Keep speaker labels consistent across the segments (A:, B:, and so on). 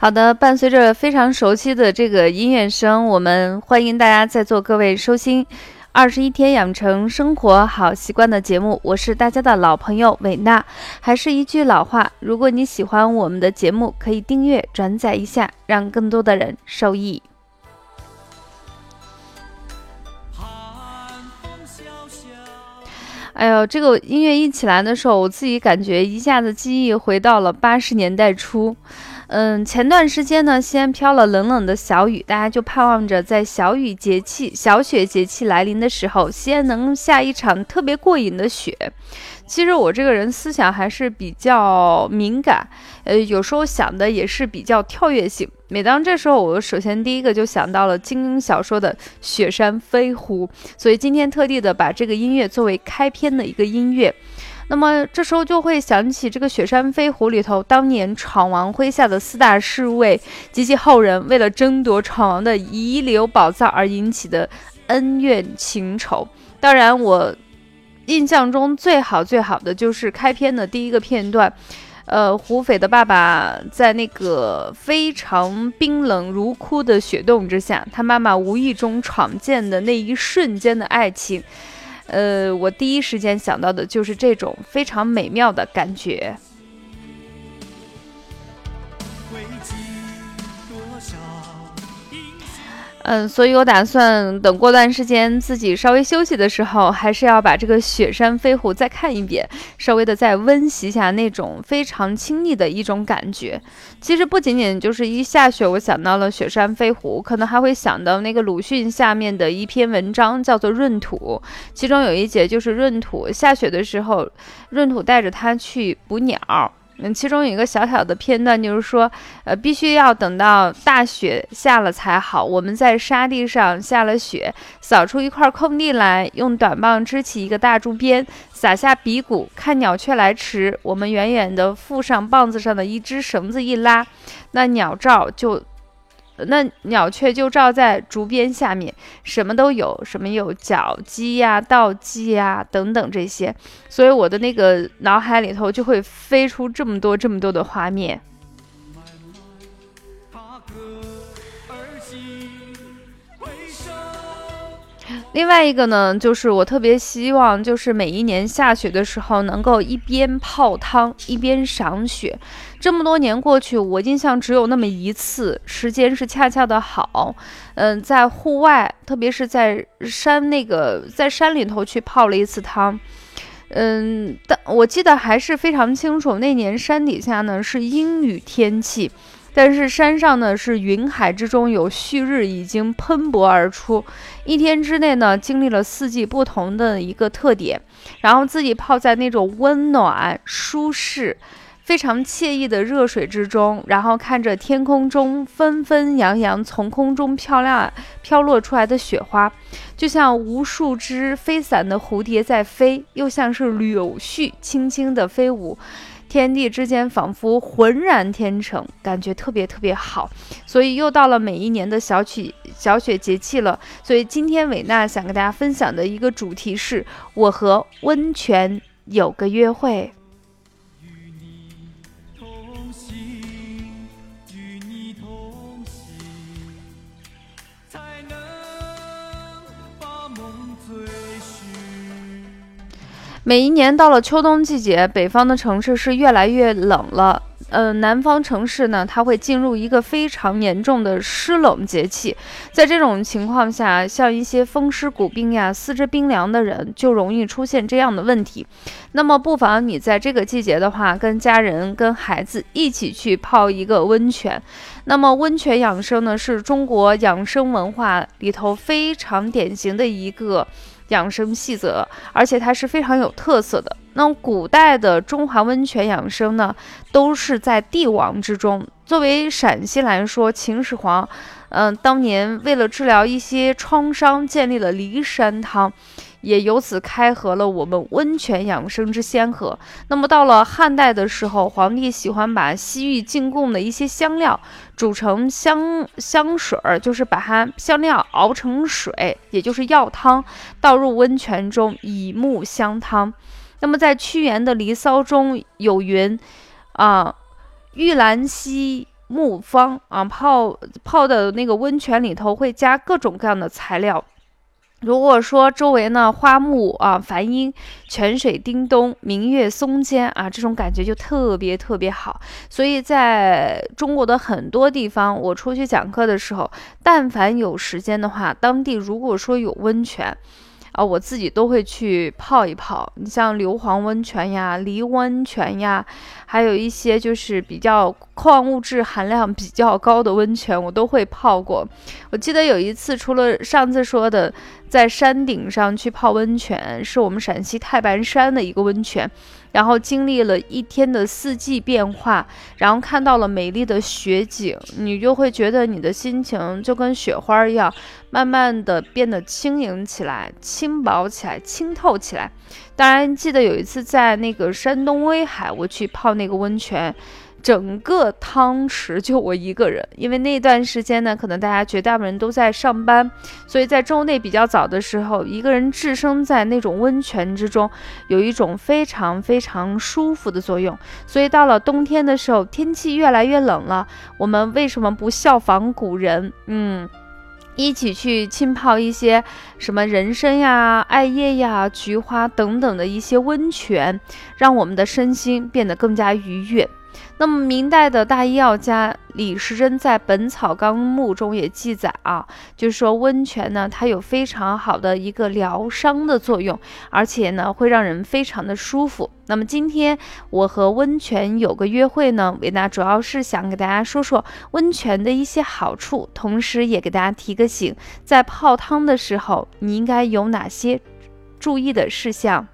A: 好的，伴随着非常熟悉的这个音乐声，我们欢迎大家在座各位收听《二十一天养成生活好习惯》的节目。我是大家的老朋友伟娜。还是一句老话，如果你喜欢我们的节目，可以订阅、转载一下，让更多的人受益。哎呦，这个音乐一起来的时候，我自己感觉一下子记忆回到了八十年代初。嗯，前段时间呢，西安飘了冷冷的小雨，大家就盼望着在小雨节气、小雪节气来临的时候，西安能下一场特别过瘾的雪。其实我这个人思想还是比较敏感，呃，有时候想的也是比较跳跃性。每当这时候，我首先第一个就想到了金庸小说的《雪山飞狐》，所以今天特地的把这个音乐作为开篇的一个音乐。那么这时候就会想起这个《雪山飞狐》里头当年闯王麾下的四大侍卫及其后人为了争夺闯王的遗留宝藏而引起的恩怨情仇。当然，我印象中最好最好的就是开篇的第一个片段，呃，胡斐的爸爸在那个非常冰冷如枯的雪洞之下，他妈妈无意中闯进的那一瞬间的爱情。呃，我第一时间想到的就是这种非常美妙的感觉。嗯，所以我打算等过段时间自己稍微休息的时候，还是要把这个《雪山飞狐》再看一遍，稍微的再温习一下那种非常亲昵的一种感觉。其实不仅仅就是一下雪，我想到了《雪山飞狐》，可能还会想到那个鲁迅下面的一篇文章，叫做《闰土》，其中有一节就是闰土下雪的时候，闰土带着他去捕鸟。嗯，其中有一个小小的片段，就是说，呃，必须要等到大雪下了才好。我们在沙地上下了雪，扫出一块空地来，用短棒支起一个大竹鞭，撒下鼻骨，看鸟雀来迟。我们远远的附上棒子上的一只绳子一拉，那鸟罩就。那鸟雀就照在竹编下面，什么都有，什么有脚鸡呀、稻鸡呀等等这些，所以我的那个脑海里头就会飞出这么多这么多的画面。另外一个呢，就是我特别希望，就是每一年下雪的时候，能够一边泡汤一边赏雪。这么多年过去，我印象只有那么一次，时间是恰恰的好。嗯，在户外，特别是在山那个在山里头去泡了一次汤。嗯，但我记得还是非常清楚，那年山底下呢是阴雨天气。但是山上呢，是云海之中有旭日已经喷薄而出，一天之内呢，经历了四季不同的一个特点，然后自己泡在那种温暖、舒适、非常惬意的热水之中，然后看着天空中纷纷扬扬从空中漂亮飘落出来的雪花，就像无数只飞散的蝴蝶在飞，又像是柳絮轻轻的飞舞。天地之间仿佛浑然天成，感觉特别特别好，所以又到了每一年的小曲小雪节气了。所以今天伟娜想跟大家分享的一个主题是我和温泉有个约会。每一年到了秋冬季节，北方的城市是越来越冷了。呃，南方城市呢，它会进入一个非常严重的湿冷节气。在这种情况下，像一些风湿骨病呀、四肢冰凉的人，就容易出现这样的问题。那么，不妨你在这个季节的话，跟家人、跟孩子一起去泡一个温泉。那么，温泉养生呢，是中国养生文化里头非常典型的一个。养生细则，而且它是非常有特色的。那古代的中华温泉养生呢，都是在帝王之中。作为陕西来说，秦始皇，嗯，当年为了治疗一些创伤，建立了骊山汤。也由此开合了我们温泉养生之先河。那么到了汉代的时候，皇帝喜欢把西域进贡的一些香料煮成香香水儿，就是把它香料熬成水，也就是药汤，倒入温泉中以沐香汤。那么在屈原的《离骚》中有云：啊，玉兰兮木方啊，泡泡的那个温泉里头会加各种各样的材料。如果说周围呢花木啊繁阴，泉水叮咚，明月松间啊，这种感觉就特别特别好。所以在中国的很多地方，我出去讲课的时候，但凡有时间的话，当地如果说有温泉。啊，我自己都会去泡一泡。你像硫磺温泉呀、梨温泉呀，还有一些就是比较矿物质含量比较高的温泉，我都会泡过。我记得有一次，除了上次说的在山顶上去泡温泉，是我们陕西太白山的一个温泉。然后经历了一天的四季变化，然后看到了美丽的雪景，你就会觉得你的心情就跟雪花一样，慢慢的变得轻盈起来、轻轻薄起来、清透起来。当然，记得有一次在那个山东威海，我去泡那个温泉。整个汤池就我一个人，因为那段时间呢，可能大家绝大部分人都在上班，所以在周内比较早的时候，一个人置身在那种温泉之中，有一种非常非常舒服的作用。所以到了冬天的时候，天气越来越冷了，我们为什么不效仿古人，嗯，一起去浸泡一些什么人参呀、艾叶呀、菊花等等的一些温泉，让我们的身心变得更加愉悦。那么，明代的大医药家李时珍在《本草纲目》中也记载啊，就是说温泉呢，它有非常好的一个疗伤的作用，而且呢，会让人非常的舒服。那么今天我和温泉有个约会呢，维娜主要是想给大家说说温泉的一些好处，同时也给大家提个醒，在泡汤的时候，你应该有哪些注意的事项。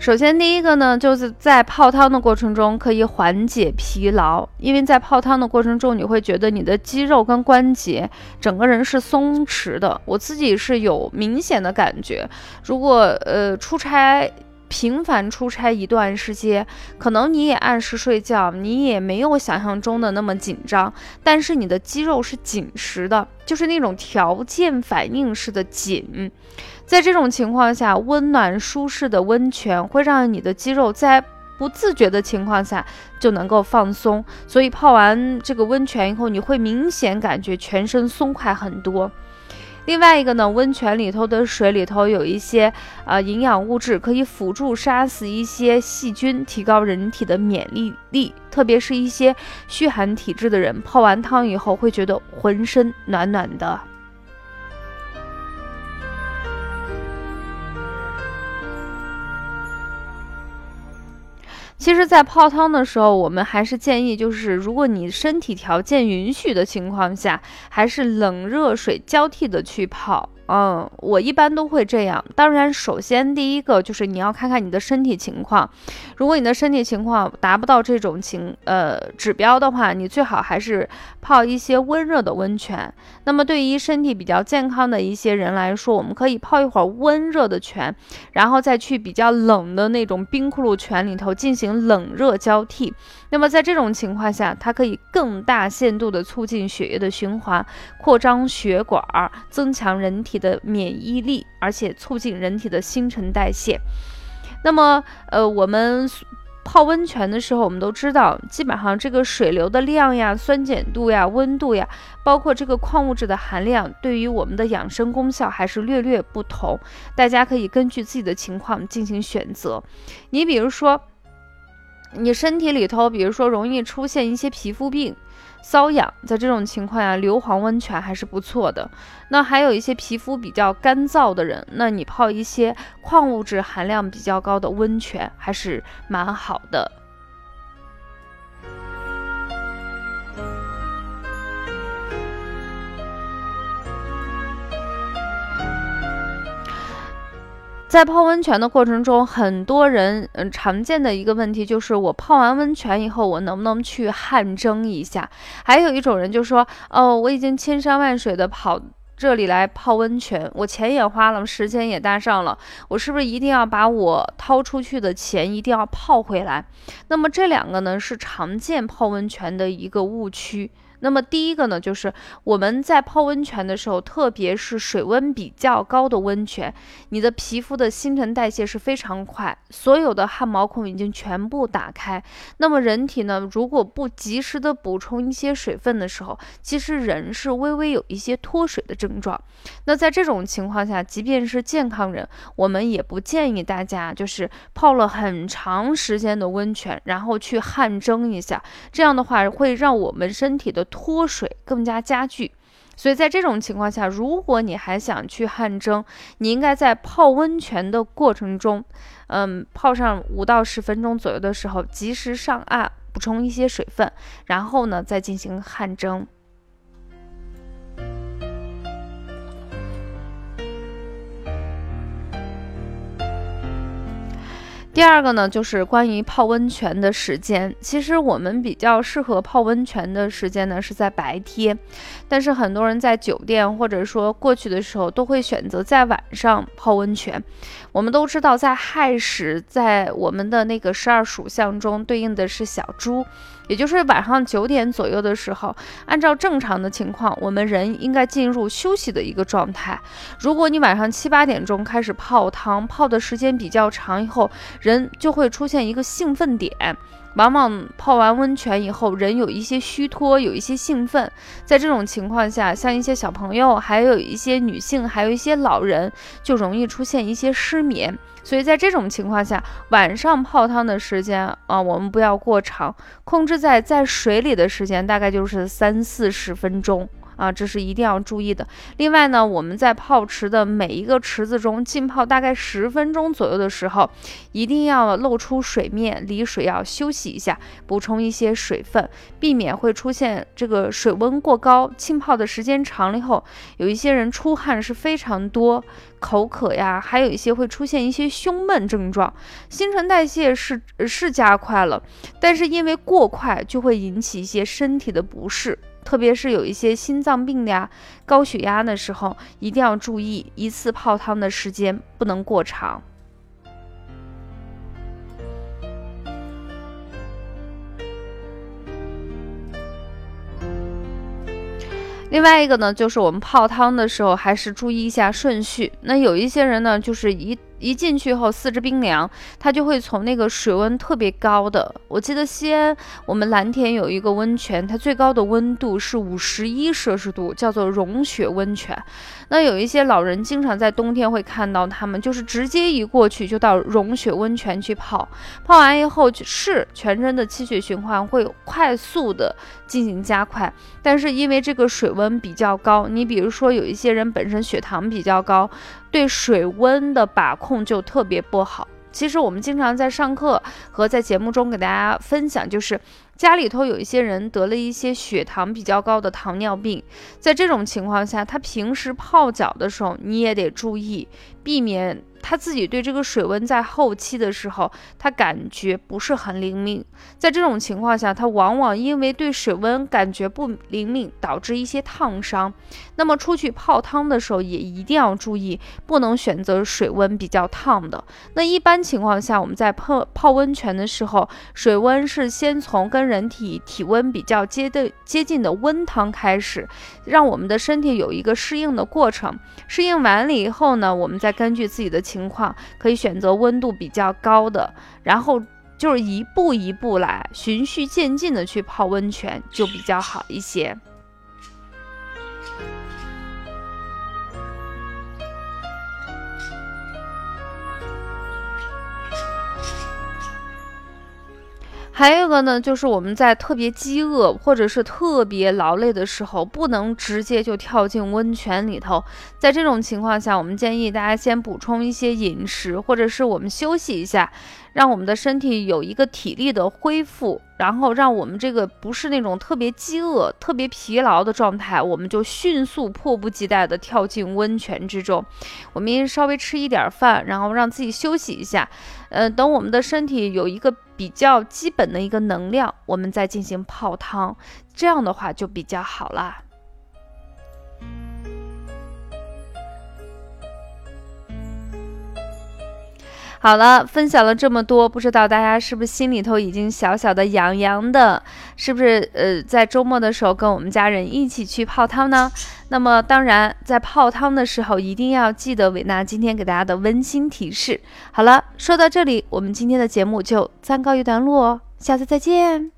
A: 首先，第一个呢，就是在泡汤的过程中可以缓解疲劳，因为在泡汤的过程中，你会觉得你的肌肉跟关节整个人是松弛的。我自己是有明显的感觉。如果呃出差频繁出差一段时间，可能你也按时睡觉，你也没有想象中的那么紧张，但是你的肌肉是紧实的，就是那种条件反应式的紧。在这种情况下，温暖舒适的温泉会让你的肌肉在不自觉的情况下就能够放松，所以泡完这个温泉以后，你会明显感觉全身松快很多。另外一个呢，温泉里头的水里头有一些啊营养物质，可以辅助杀死一些细菌，提高人体的免疫力，特别是一些虚寒体质的人，泡完汤以后会觉得浑身暖暖的。其实，在泡汤的时候，我们还是建议，就是如果你身体条件允许的情况下，还是冷热水交替的去泡。嗯，我一般都会这样。当然，首先第一个就是你要看看你的身体情况。如果你的身体情况达不到这种情呃指标的话，你最好还是泡一些温热的温泉。那么对于身体比较健康的一些人来说，我们可以泡一会儿温热的泉，然后再去比较冷的那种冰窟窿泉里头进行冷热交替。那么在这种情况下，它可以更大限度的促进血液的循环，扩张血管，增强人体。的免疫力，而且促进人体的新陈代谢。那么，呃，我们泡温泉的时候，我们都知道，基本上这个水流的量呀、酸碱度呀、温度呀，包括这个矿物质的含量，对于我们的养生功效还是略略不同。大家可以根据自己的情况进行选择。你比如说，你身体里头，比如说容易出现一些皮肤病。瘙痒，在这种情况下，硫磺温泉还是不错的。那还有一些皮肤比较干燥的人，那你泡一些矿物质含量比较高的温泉还是蛮好的。在泡温泉的过程中，很多人嗯常见的一个问题就是，我泡完温泉以后，我能不能去汗蒸一下？还有一种人就说，哦，我已经千山万水的跑这里来泡温泉，我钱也花了，时间也搭上了，我是不是一定要把我掏出去的钱一定要泡回来？那么这两个呢，是常见泡温泉的一个误区。那么第一个呢，就是我们在泡温泉的时候，特别是水温比较高的温泉，你的皮肤的新陈代谢是非常快，所有的汗毛孔已经全部打开。那么人体呢，如果不及时的补充一些水分的时候，其实人是微微有一些脱水的症状。那在这种情况下，即便是健康人，我们也不建议大家就是泡了很长时间的温泉，然后去汗蒸一下，这样的话会让我们身体的脱水更加加剧，所以在这种情况下，如果你还想去汗蒸，你应该在泡温泉的过程中，嗯，泡上五到十分钟左右的时候，及时上岸补充一些水分，然后呢再进行汗蒸。第二个呢，就是关于泡温泉的时间。其实我们比较适合泡温泉的时间呢，是在白天。但是很多人在酒店或者说过去的时候，都会选择在晚上泡温泉。我们都知道，在亥时，在我们的那个十二属相中，对应的是小猪。也就是晚上九点左右的时候，按照正常的情况，我们人应该进入休息的一个状态。如果你晚上七八点钟开始泡汤，泡的时间比较长以后，人就会出现一个兴奋点。往往泡完温泉以后，人有一些虚脱，有一些兴奋。在这种情况下，像一些小朋友，还有一些女性，还有一些老人，就容易出现一些失眠。所以在这种情况下，晚上泡汤的时间啊，我们不要过长，控制在在水里的时间大概就是三四十分钟。啊，这是一定要注意的。另外呢，我们在泡池的每一个池子中浸泡大概十分钟左右的时候，一定要露出水面，离水要休息一下，补充一些水分，避免会出现这个水温过高。浸泡的时间长了以后，有一些人出汗是非常多，口渴呀，还有一些会出现一些胸闷症状。新陈代谢是是加快了，但是因为过快就会引起一些身体的不适。特别是有一些心脏病的呀、高血压的时候，一定要注意一次泡汤的时间不能过长。另外一个呢，就是我们泡汤的时候还是注意一下顺序。那有一些人呢，就是一。一进去后，四肢冰凉，它就会从那个水温特别高的。我记得西安我们蓝田有一个温泉，它最高的温度是五十一摄氏度，叫做融雪温泉。那有一些老人经常在冬天会看到他们，就是直接一过去就到融雪温泉去泡，泡完以后是全身的气血循环会快速的进行加快，但是因为这个水温比较高，你比如说有一些人本身血糖比较高。对水温的把控就特别不好。其实我们经常在上课和在节目中给大家分享，就是家里头有一些人得了一些血糖比较高的糖尿病，在这种情况下，他平时泡脚的时候你也得注意，避免。他自己对这个水温在后期的时候，他感觉不是很灵敏。在这种情况下，他往往因为对水温感觉不灵敏，导致一些烫伤。那么出去泡汤的时候，也一定要注意，不能选择水温比较烫的。那一般情况下，我们在泡泡温泉的时候，水温是先从跟人体体温比较接的接近的温汤开始，让我们的身体有一个适应的过程。适应完了以后呢，我们再根据自己的。情情况可以选择温度比较高的，然后就是一步一步来，循序渐进的去泡温泉就比较好一些。还有一个呢，就是我们在特别饥饿或者是特别劳累的时候，不能直接就跳进温泉里头。在这种情况下，我们建议大家先补充一些饮食，或者是我们休息一下。让我们的身体有一个体力的恢复，然后让我们这个不是那种特别饥饿、特别疲劳的状态，我们就迅速迫不及待地跳进温泉之中。我们稍微吃一点饭，然后让自己休息一下。呃，等我们的身体有一个比较基本的一个能量，我们再进行泡汤，这样的话就比较好啦。好了，分享了这么多，不知道大家是不是心里头已经小小的痒痒的？是不是呃，在周末的时候跟我们家人一起去泡汤呢？那么当然，在泡汤的时候一定要记得伟娜今天给大家的温馨提示。好了，说到这里，我们今天的节目就暂告一段落哦，下次再见。